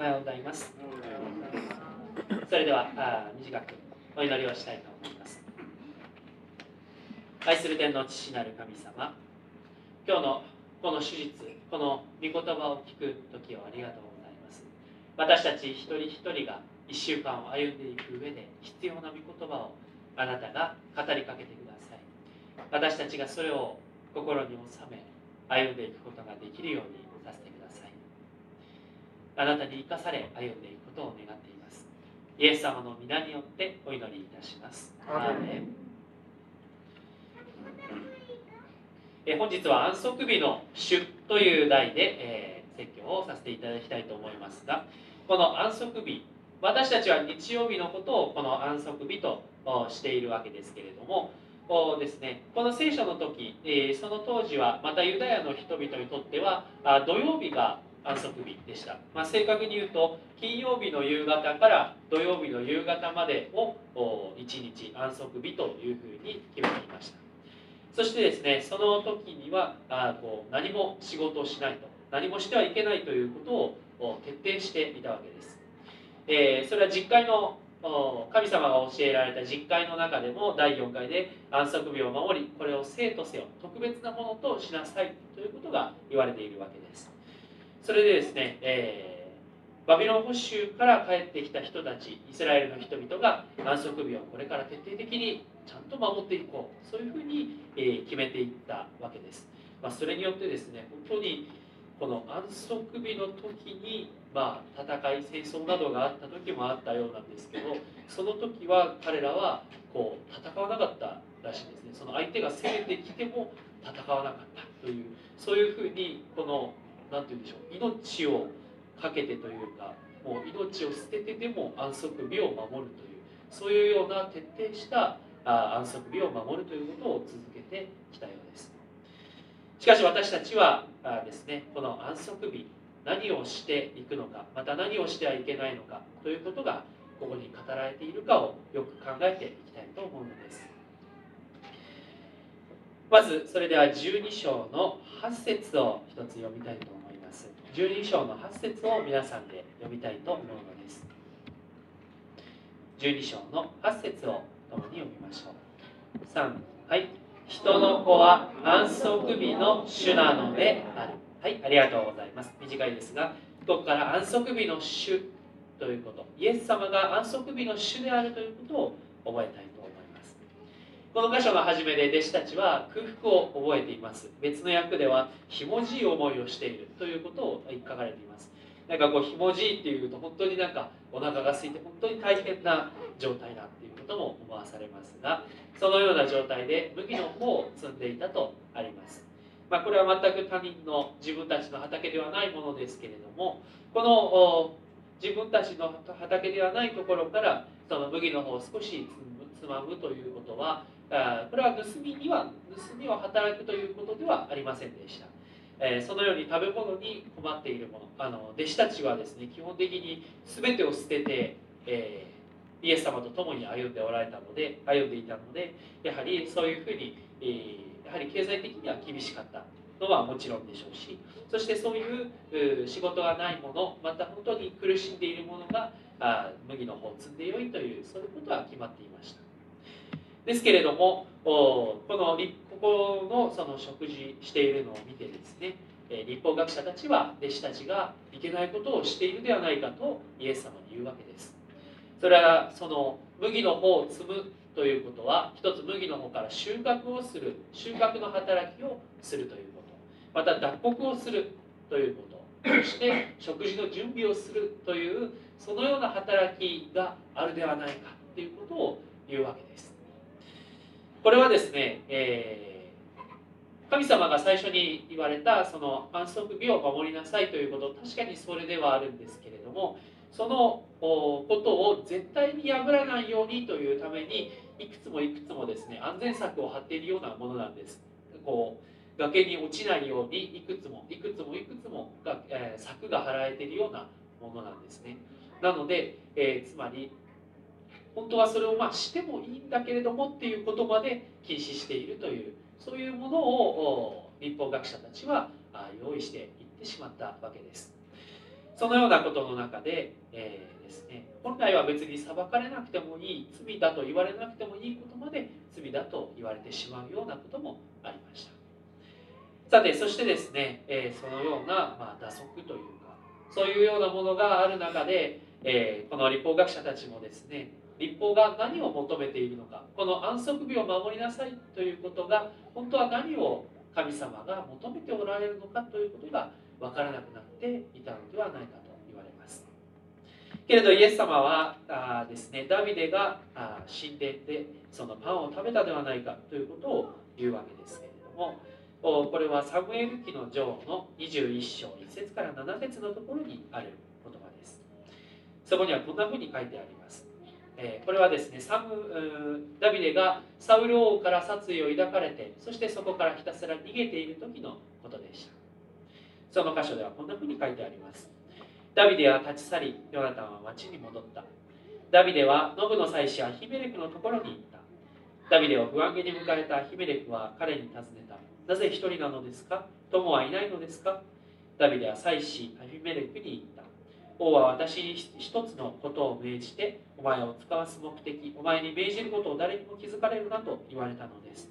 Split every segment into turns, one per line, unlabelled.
おはようございます。それではあ短くお祈りをしたいと思います。愛する天の父なる神様今日のこの手術この御言葉を聞く時をありがとうございます。私たち一人一人が1週間を歩んでいく上で必要な御言葉をあなたが語りかけてください。私たちがそれを心に収め歩んでいくことができるようにさせてください。あなたに生かされ歩んでいくことを願っています。イエス様の皆によってお祈りいたします。アーメン。え本日は安息日の主という題で、えー、説教をさせていただきたいと思いますがこの安息日私たちは日曜日のことをこの安息日としているわけですけれどもですね、この聖書の時、えその当時はまたユダヤの人々にとっては土曜日が安息日でした、まあ、正確に言うと金曜日の夕方から土曜日の夕方までを1日安息日というふうに決めていました。そしてですねその時にはあこう何も仕事をしないと何もしてはいけないということを徹底していたわけです、えー、それは実会の神様が教えられた実会の中でも第4回で安息日を守りこれを生とせよ特別なものとしなさいということが言われているわけです。それでですね、えー、バビロン保守から帰ってきた人たちイスラエルの人々が安息日をこれから徹底的にちゃんと守っていこう。そういうふうに、え決めていったわけです、まあ、それによってですね本当にこの安息日の時に、まあ、戦い戦争などがあった時もあったようなんですけどその時は彼らはこう戦わなかったらしいですね。その相手が攻めてきても戦わなかったというそういうふうにこの何て言うんでしょう。命を懸けてというかもう命を捨ててでも安息日を守るというそういうような徹底した安息日を守るということを続けてきたようです。しかし私たちはですねこの安息日何をしていくのかまた何をしてはいけないのかということがここに語られているかをよく考えていきたいと思うのです。まずそれでは12章の8節を一つ読みたいと思います。12章の8節を皆さんで読みたいと思うのです12章の8節を共に読みましょう3はい人の子は安息日の主なのである。はい、ありがとうございます。短いですが、ここから安息日の主ということ、イエス様が安息日の主であるということを覚えたい。この箇所の初めで弟子たちは空腹を覚えています。別の訳では、ひもじい思いをしているということを書かれています。なんかこうひもじいっていうと本当になんかお腹が空いて本当に大変な状態だっていうことも思わされますがそのような状態で麦の方を積んでいたとあります、まあ、これは全く他人の自分たちの畑ではないものですけれどもこの自分たちの畑ではないところからその麦の方を少しつまむということはこれは盗みには盗みを働くということではありませんでした。えそのように食べ物に困っているものあの弟子たちはですね基本的に全てを捨てて、えー、イエス様と共に歩んでおられたので歩んでいたのでやはりそういうふうに、えー、やはり経済的には厳しかったのはもちろんでしょうしそしてそういう仕事がないものまた本当に苦しんでいるものがあ麦の方を積んでよいというそういうことは決まっていました。ですけれどもこの立このその食事しているのを見てですね立法学者たちは弟子たちがいけないことをしているではないかとイエス様に言うわけです。それはその麦の方を摘むということは一つ麦の方から収穫をする収穫の働きをするということ。また脱穀をするということ。そして食事の準備をするというそのような働きがあるではないかということを言うわけです。これはですね、えー神様が最初に言われたその安息日を守りなさいということ確かにそれではあるんですけれどもそのことを絶対に破らないようにというためにいくつもいくつもですね安全策を張っているようなものなんです。こう崖に落ちないようにいくつもいくつもいくつもが、えー、柵が張られているようなものなんですね。なので、えー、つまり本当はそれをまあしてもいいんだけれどもっていうことまで禁止しているというそういうものを立法学者たちは用意していってしまったわけです。そのようなことの中で、えー、ですね、本来は別に裁かれなくてもいい罪だと言われなくてもいいことまで罪だと言われてしまうようなこともありました。さてそしてですね、えー、そのような、まあ、打足というかそういうようなものがある中で、えー、この立法学者たちもですね立法が何を求めているのかこの安息日を守りなさいということが本当は何を神様が求めておられるのかということが分からなくなっていたのではないかと言われます。けれどイエス様はあですねダビデがあ神殿でそのパンを食べたではないかということを言うわけですけれどもこれはサムエル記の女王の21章1節から7節のところにある言葉です。そこにはこんなふうに書いてあります。えこれはですねサムダビデがサウル王から殺意を抱かれてそしてそこからひたすら逃げている時のことでした。その箇所ではこんなふうに書いてあります。ダビデは立ち去りヨナタンは町に戻った。ダビデはノブの妻子アヒメレクのところに行った。ダビデを不安げに迎えたアヒメレクは彼に尋ねた。なぜ一人なのですか？友はいないのですか？ダビデは妻子アヒメレクに言った。王は私に一つのことを命じてお前を使わす目的お前に命じることを誰にも気づかれるなと言われたのです。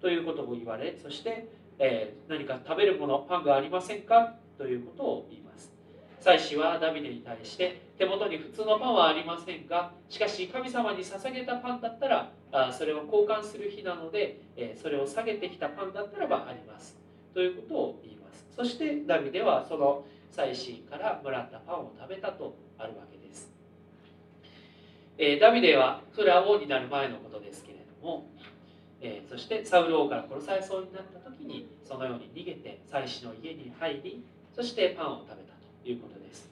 ということを言われそして、えー、何か食べるものパンがありませんか？ということを言います。祭司はダビデに対して手元に普通のパンはありませんがしかし神様に捧げたパンだったらあそれを交換する日なので、えー、それを下げてきたパンだったらばあります。ということを言います。そしてダビデはその祭司からもらったパンを食べたとあるわけです、えー、ダビデはそれは王になる前のことですけれども、えー、そしてサウル王から殺されそうになった時にそのように逃げて祭司の家に入りそしてパンを食べたということです、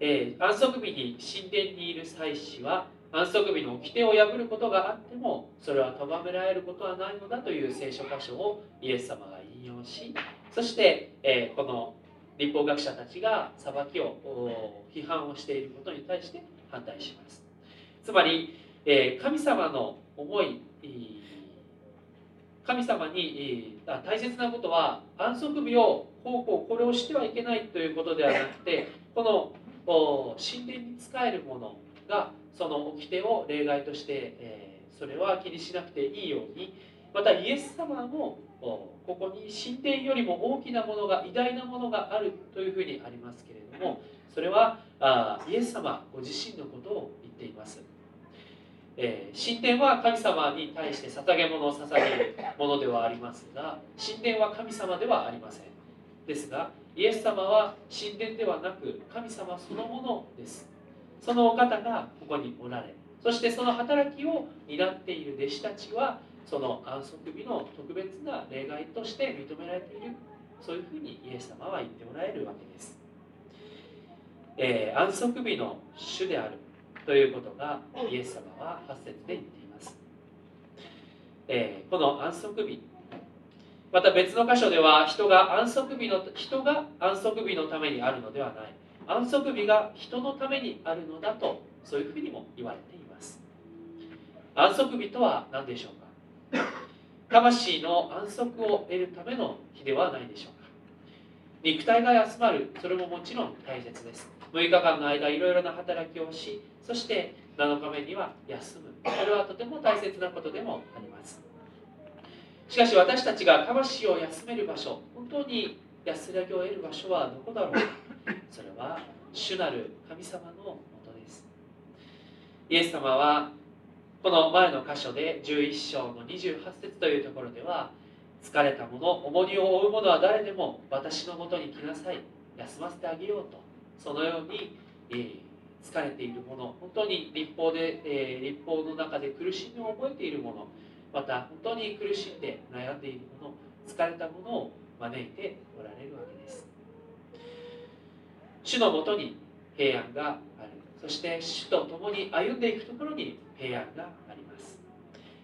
えー、安息日に神殿にいる祭司は安息日の掟を破ることがあってもそれは咎められることはないのだという聖書箇所をイエス様が引用しそして、えー、この立法学者たちが裁きを批判をしていることに対して反対します。つまり神様の思い神様に大切なことは安息日をこうこうこれをしてはいけないということではなくてこの神殿に仕えるものがその掟を例外としてそれは気にしなくていいようにまたイエス様もここに神殿よりも大きなものが偉大なものがあるというふうにありますけれどもそれはあイエス様ご自身のことを言っています、えー、神殿は神様に対して捧げ物を捧げるものではありますが神殿は神様ではありません。ですがイエス様は神殿ではなく神様そのものです。そのお方がここにおられそしてその働きを担っている弟子たちはその安息日の特別な例外として認められているそういうふうにイエス様は言っておられるわけです、えー、安息日の主であるということがイエス様は8節で言っています、えー、この安息日また別の箇所では人が安息日の人が安息日のためにあるのではない。安息日が人のためにあるのだとそういうふうにも言われています。安息日とは何でしょうか？魂の安息を得るための日ではないでしょうか。肉体が休まる。それももちろん大切です。6日間の間いろいろな働きをしそして7日目には休む。それはとても大切なことでもあります。しかし私たちが魂を休める場所本当に安らぎを得る場所はどこだろうか。それは主なる神様のもとです。イエス様はこの前の箇所で11章の28節というところでは疲れた者重荷を負う者は誰でも私のもとに来なさい。休ませてあげようと。そのように、えー、疲れている者本当に立法で、えー、立法の中で苦しみを覚えている者また本当に苦しんで悩んでいる者疲れた者を招いておられるわけです。主のもとに平安がある。そして主と共に歩んでいくところに平安があります。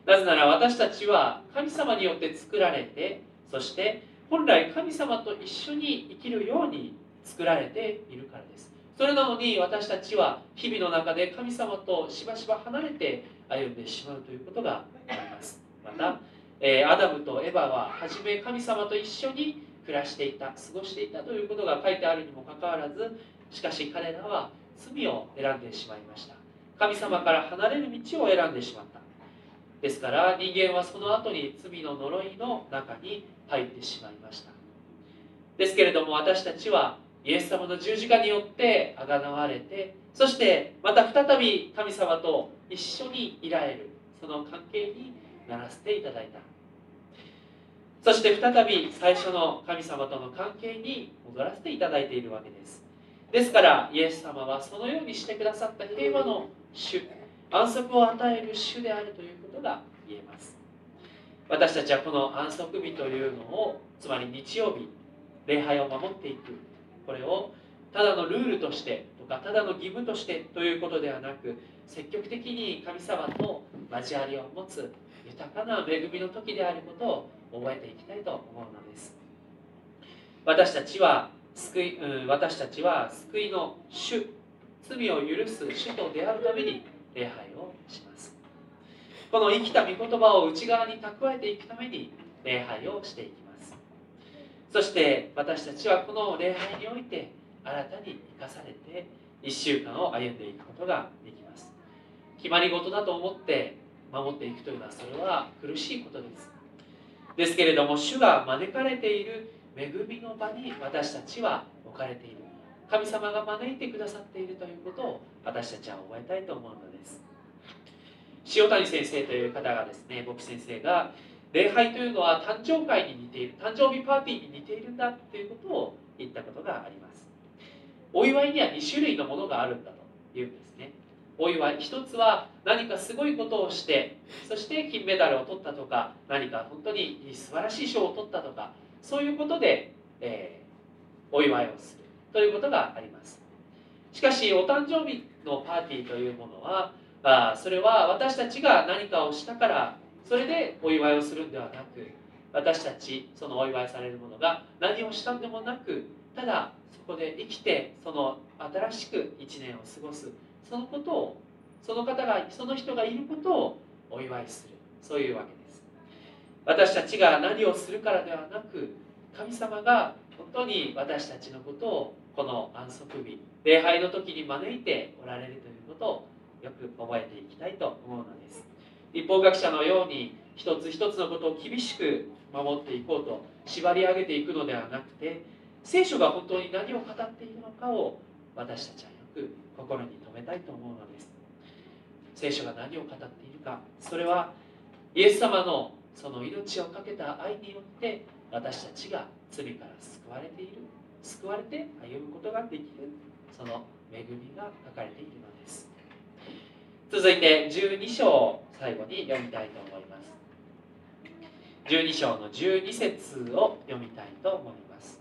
なぜなら私たちは神様によって作られてそして本来神様と一緒に生きるように作られているからです。それなのに私たちは日々の中で神様としばしば離れて歩んでしまうということがあります。また、えアダムとエバは初め神様と一緒に暮らしていた過ごしていたということが書いてあるにもかかわらずしかし彼らは罪を選んでしまいました。神様から離れる道を選んでしまった。ですから人間はその後に罪の呪いの中に入ってしまいました。ですけれども私たちはイエス様の十字架によってあがなわれてそしてまた再び神様と一緒にいられる。その関係にならせていただいた。そして再び最初の神様との関係に戻らせていただいているわけです。ですからイエス様はそのようにしてくださった。平和の主安息を与える主であるということが言えます。私たちはこの安息日というのをつまり日曜日礼拝を守っていく。これをただのルールとしてとかただの義務としてということではなく積極的に神様と交わりを持つ豊かな恵みの時であることを覚えていきたいと思うのです。私たちは救い、私たちは救いの主罪を許す主と出会うために礼拝をします。この生きた御言葉を内側に蓄えていくために礼拝をしていきます。そして私たちはこの礼拝において新たに生かされて1週間を歩んでいくことができます。決まり事だと思って守っていくというのはそれは苦しいことです。ですけれども主が招かれている恵みの場に私たちは置かれている。神様が招いてくださっているということを私たちは覚えたいと思うのです。塩谷先生という方がですね牧師先生が礼拝というのは誕生会に似ている誕生日パーティーに似ているんだということを言ったことがあります。お祝いには2種類のものがあるんだというんですね。お祝い一つは何かすごいことをしてそして金メダルを取ったとか何か本当に素晴らしい賞を取ったとかそういうことで、えー、お祝いをする。ということがあります。しかしお誕生日のパーティーというものはあそれは私たちが何かをしたからそれでお祝いをするんではなく私たちそのお祝いされるものが何をしたんでもなくただそこで生きてその新しく1年を過ごす。そのことをその方がその人がいることをお祝いする。そういうわけです。私たちが何をするからではなく神様が本当に私たちのことをこの安息日礼拝の時に招いておられるということをよく覚えていきたいと思うのです。立法学者のように一つ一つのことを厳しく守っていこうと縛り上げていくのではなくて聖書が本当に何を語っているのかを私たちはよく心に留めたいと思うのです。聖書が何を語っているかそれはイエス様のその命を懸けた愛によって私たちが罪から救われている。救われて歩むことができる。その恵みが書かれているのです。続いて12章を最後に読みたいと思います。12章の12節を読みたいと思います。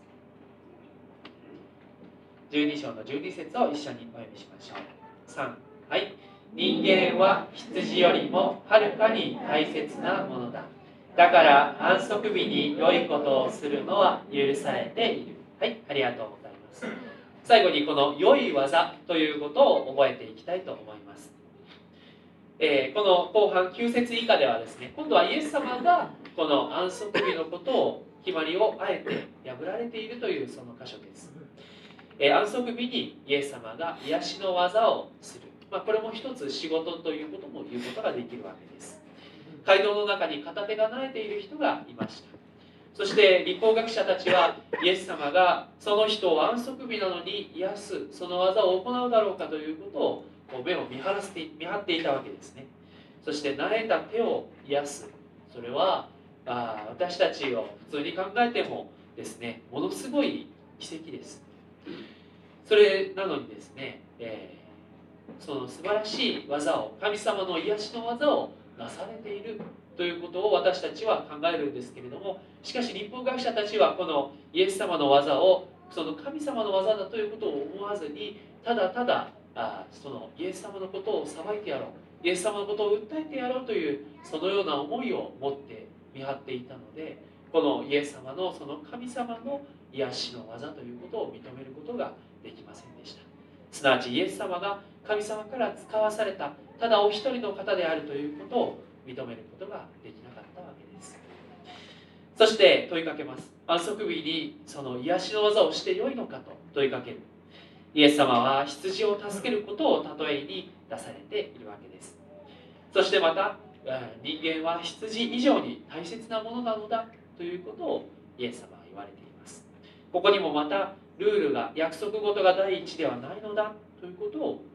12章の12節を一緒にお読みしましょう。3はい。人間は羊よりもはるかに大切なものだ。だから安息日に良いことをするのは許されている。はいありがとうございます。最後にこの良い技ということを覚えていきたいと思います、えー、この後半9節以下ではですね今度はイエス様がこの安息日のことを決まりをあえて破られているというその箇所です。え安息日にイエス様が癒しの技をする、まあ、これも一つ仕事ということも言うことができるわけです。街道の中に片手が慣れている人がいました。そして立法学者たちはイエス様がその人を安息日なのに癒すその技を行うだろうかということを目を見張らせて見張っていたわけですね。そして慣れた手を癒す。それはあ私たちを普通に考えてもですねものすごい奇跡です。それなのにですね、えー、その素晴らしい技を神様の癒しの技をなされているということを私たちは考えるんですけれどもしかし日本学者たちはこのイエス様の技をその神様の技だということを思わずにただただあそのイエス様のことを裁いてやろうイエス様のことを訴えてやろうというそのような思いを持って見張っていたのでこのイエス様のその神様の癒しの技ということを認めることができませんでした。すなわちイエス様が神様から使わされたただお一人の方であるということを認めることができなかったわけです。そして問いかけます。安息日にその癒しの技をしてよいのかと問いかける。イエス様は羊を助けることを例えに出されているわけです。そしてまた人間は羊以上に大切なものなのだということをイエス様は言われています。ここにもまたルールが約束事が第一ではないのだということを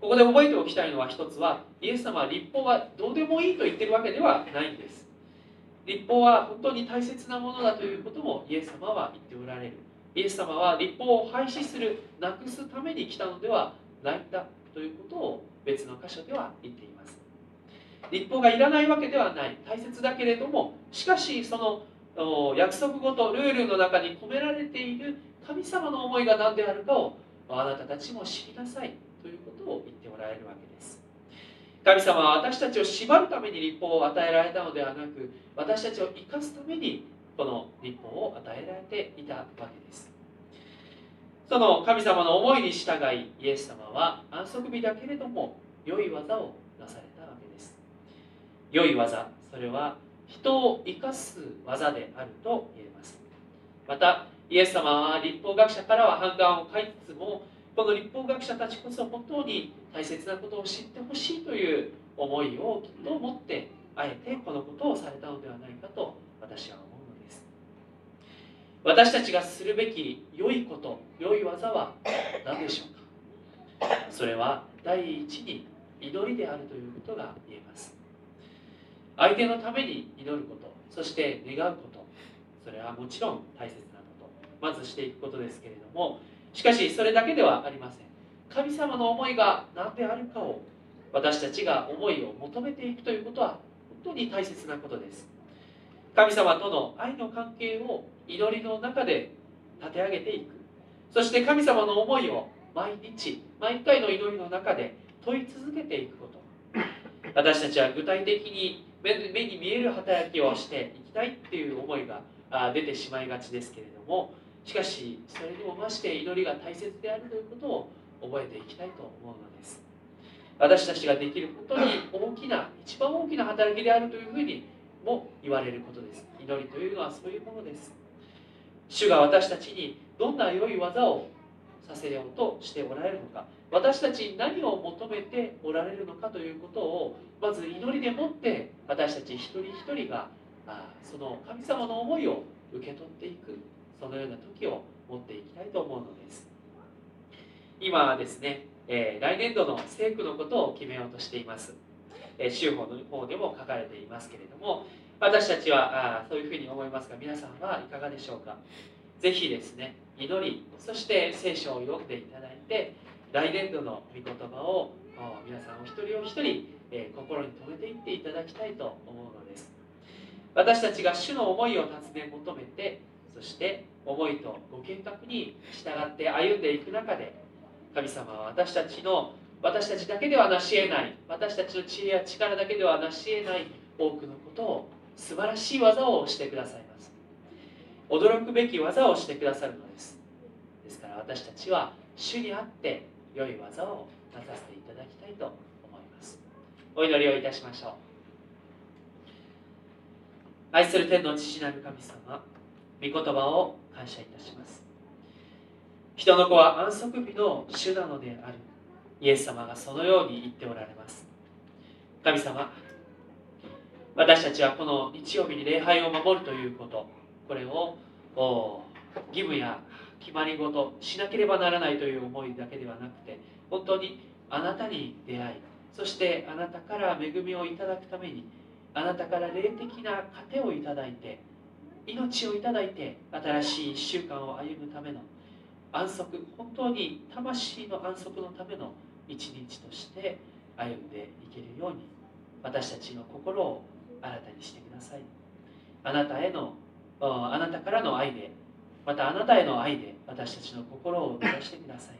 ここで覚えておきたいのは一つはイエス様は立法はどうでもいいと言ってるわけではないんです。立法は本当に大切なものだということもイエス様は言っておられる。イエス様は立法を廃止するなくすために来たのではないんだということを別の箇所では言っています。立法がいらないわけではない。大切だけれどもしかしその約束事ルールの中に込められている神様の思いが何であるかをあなたたちも知りなさい。られるわけです。神様は私たちを縛るために立法を与えられたのではなく私たちを生かすためにこの立法を与えられていたわけです。その神様の思いに従いイエス様は安息日だけれども良い技をなされたわけです。良い技それは人を生かす技であると言えます。またイエス様は立法学者からは反感を買いつつもこの立法学者たちこそ本当に大切なことを知ってほしいという思いをきっと持ってあえてこのことをされたのではないかと私は思うのです。私たちがするべき良いこと良い技は何でしょうか？それは第一に祈りであるということが言えます。相手のために祈ることそして願うことそれはもちろん大切なこと。まずしていくことですけれどもしかしそれだけではありません。神様の思いが何であるかを私たちが思いを求めていくということは本当に大切なことです。神様との愛の関係を祈りの中で立て上げていく。そして神様の思いを毎日毎回の祈りの中で問い続けていくこと。私たちは具体的に目に見える働きをしていきたいっていう思いが出てしまいがちですけれどもしかしそれにも増して祈りが大切であるということを覚えていきたいと思うのです。私たちができる本当に大きな一番大きな働きであるというふうにも言われることです。祈りというのはそういうものです。主が私たちにどんな良い技をさせようとしておられるのか。私たちに何を求めておられるのかということをまず祈りでもって私たち一人一人がその神様の思いを受け取っていく。そのような時を持っていきたいと思うのです。今ですね、えー、来年度の聖句のことを決めようとしています、えー、州法の方でも書かれていますけれども私たちはあそういうふうに思いますが皆さんはいかがでしょうか。ぜひですね祈りそして聖書を読んでいただいて来年度の御言葉を皆さんお一人お一人、えー、心に留めていっていただきたいと思うのです。私たちが主の思いを尋ね求めてそして思いとご計画に従って歩んでいく中で神様は私たちの私たちだけではなし得ない私たちの知恵や力だけではなし得ない多くのことを素晴らしい技をしてくださいます。驚くべき技をしてくださるのです。ですから私たちは主にあって良い技をなさせていただきたいと思います。お祈りをいたしましょう。愛する天の父なる神様御言葉を感謝いたします。人の子は安息日の主なのである。イエス様がそのように言っておられます。神様私たちはこの日曜日に礼拝を守るということ。これを義務や決まり事しなければならないという思いだけではなくて本当にあなたに出会いそしてあなたから恵みをいただくためにあなたから霊的な糧をいただいて命をいただいて新しい1週間を歩むための安息本当に魂の安息のための一日として歩んでいけるように私たちの心を新たにしてください。あなたへのあなたからの愛でまたあなたへの愛で私たちの心を満たしてください。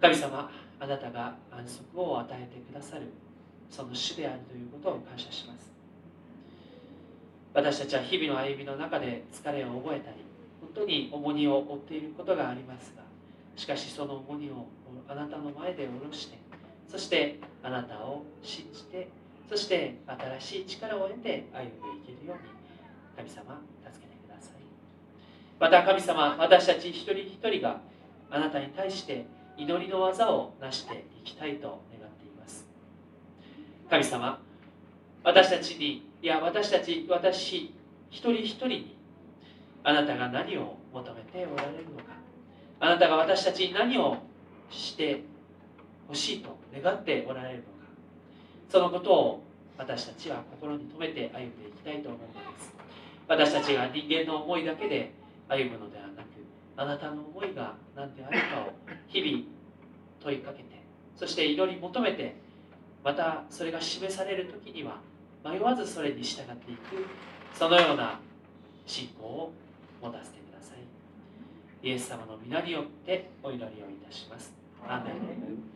神様あなたが安息を与えてくださるその主であるということを感謝します。私たちは日々の歩みの中で疲れを覚えたり本当に重荷を負っていることがありますがしかしその重荷をあなたの前で下ろしてそしてあなたを信じてそして新しい力を得て歩んでいけるように神様助けてください。また神様私たち一人一人があなたに対して祈りの技を成していきたいと願っています。神様私たちにいや私たち私一人一人にあなたが何を求めておられるのか。あなたが私たちに何をしてほしいと願っておられるのか。そのことを私たちは心に留めて歩んでいきたいと思うのです。私たちが人間の思いだけで歩むのではなくあなたの思いが何であるかを日々問いかけてそして祈り求めてまたそれが示される時には迷わずそれに従っていくそのような信仰を持たせてください。イエス様の皆によってお祈りをいたします。アーメン。